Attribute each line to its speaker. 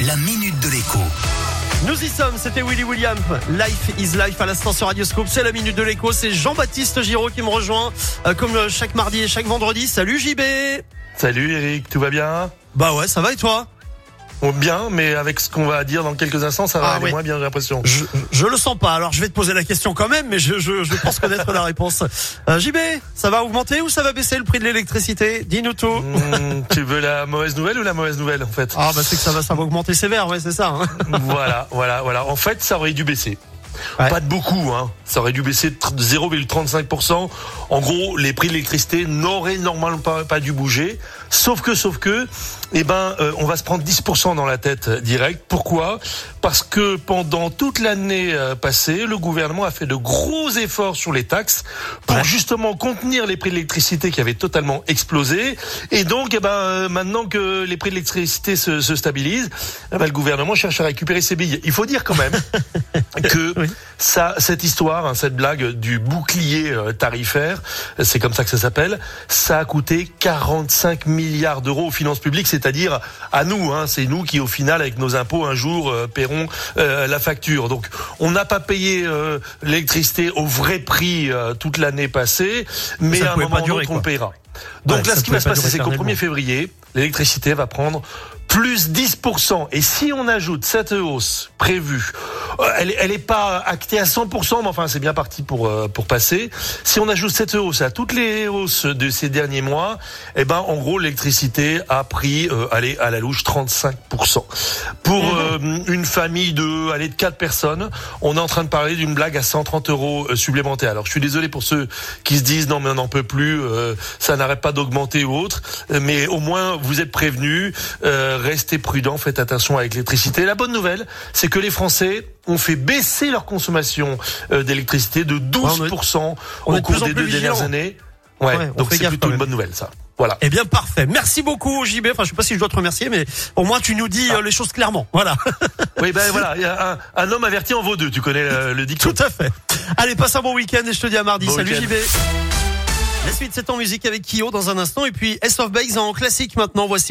Speaker 1: la minute de l'écho.
Speaker 2: Nous y sommes, c'était Willy William. Life is life à l'instant sur Radioscope. C'est la minute de l'écho. C'est Jean-Baptiste Giraud qui me rejoint euh, comme euh, chaque mardi et chaque vendredi. Salut JB.
Speaker 3: Salut Eric, tout va bien?
Speaker 2: Bah ouais, ça va et toi?
Speaker 3: Bien, mais avec ce qu'on va dire dans quelques instants, ça va
Speaker 2: Ah
Speaker 3: aller
Speaker 2: oui.
Speaker 3: moins bien, j'ai l'impression.
Speaker 2: je, je le sens pas. Alors je vais te poser la question quand même, mais je, je, je pense connaître la réponse. Euh, JB, ça va augmenter ou ça va baisser le prix de l'électricité? Dis-nous tout.
Speaker 3: Hmm, tu veux la mauvaise nouvelle ou la mauvaise nouvelle en fait?
Speaker 2: Ah bah c'est que ça va, ça va augmenter sévère, ouais c'est ça. hein.
Speaker 3: Voilà, voilà, voilà. En fait, ça aurait dû baisser.
Speaker 2: Ouais.
Speaker 3: Pas de beaucoup, hein. Ça aurait dû baisser de 0,35%. En gros, les prix de l'électricité n'auraient normalement pas, pas dû bouger. Sauf que, sauf que, eh ben, euh, on va se prendre 10% dans la tête euh, direct. Pourquoi? Parce que pendant toute l'année euh, passée, le gouvernement a fait de gros efforts sur les taxes pour
Speaker 2: Ouais.
Speaker 3: justement contenir les prix de l'électricité qui avaient totalement explosé. Et donc, eh ben, maintenant que les prix de l'électricité se, se stabilisent, eh ben, le gouvernement cherche à récupérer ses billes. Il faut dire quand même que
Speaker 2: Oui.
Speaker 3: ça, cette histoire, hein, cette blague du bouclier tarifaire, c'est comme ça que ça s'appelle, ça a coûté 45 milliards d'euros aux finances publiques, c'est-à-dire à nous. Hein, c'est nous qui, au final, avec nos impôts, un jour euh, paierons euh, la facture. Donc, on n'a pas payé euh, l'électricité au vrai prix toute l'année passée, mais
Speaker 2: Ça
Speaker 3: à un moment l'autre, on payera. Donc
Speaker 2: Ouais,
Speaker 3: là, ce qui va se
Speaker 2: pas
Speaker 3: passer, c'est qu'au
Speaker 2: éternellement.
Speaker 3: 1er février, l'électricité va prendre plus 10%. Et si on ajoute cette hausse prévue, euh, elle, elle est pas actée à 100%, mais enfin c'est bien parti pour euh, pour passer. Si on ajoute cette hausse à toutes les hausses de ces derniers mois, eh ben en gros l'électricité a pris, euh, allez à la louche 35%. Pour euh, une famille de, allez de quatre personnes, on est en train de parler d'une blague à 130 euros euh, supplémentaires. Alors je suis désolé pour ceux qui se disent non mais on n'en peut plus, euh, ça n'arrête pas d'augmenter ou autre, mais au moins vous êtes prévenus, euh, restez prudents, faites attention avec l'électricité. La bonne nouvelle, c'est que les Français ont fait baisser leur consommation euh, d'électricité de 12%
Speaker 2: on est
Speaker 3: au
Speaker 2: de
Speaker 3: cours
Speaker 2: en
Speaker 3: des deux dernières années. Ouais,
Speaker 2: Ouais, on
Speaker 3: donc c'est plutôt une bonne nouvelle ça. Voilà.
Speaker 2: Eh bien parfait. Merci beaucoup JB. Enfin je sais pas si je dois te remercier, mais au moins tu nous dis euh, les choses clairement. Voilà.
Speaker 3: Oui, ben voilà, il y a un, un homme averti en vaut deux, tu connais le, le dicton.
Speaker 2: Tout à fait. Allez, passe un bon week-end et je te dis à mardi.
Speaker 3: Bon
Speaker 2: Salut. JB. La suite, c'est en musique avec Kyo dans un instant. Et puis S of Bags en classique maintenant. Voici.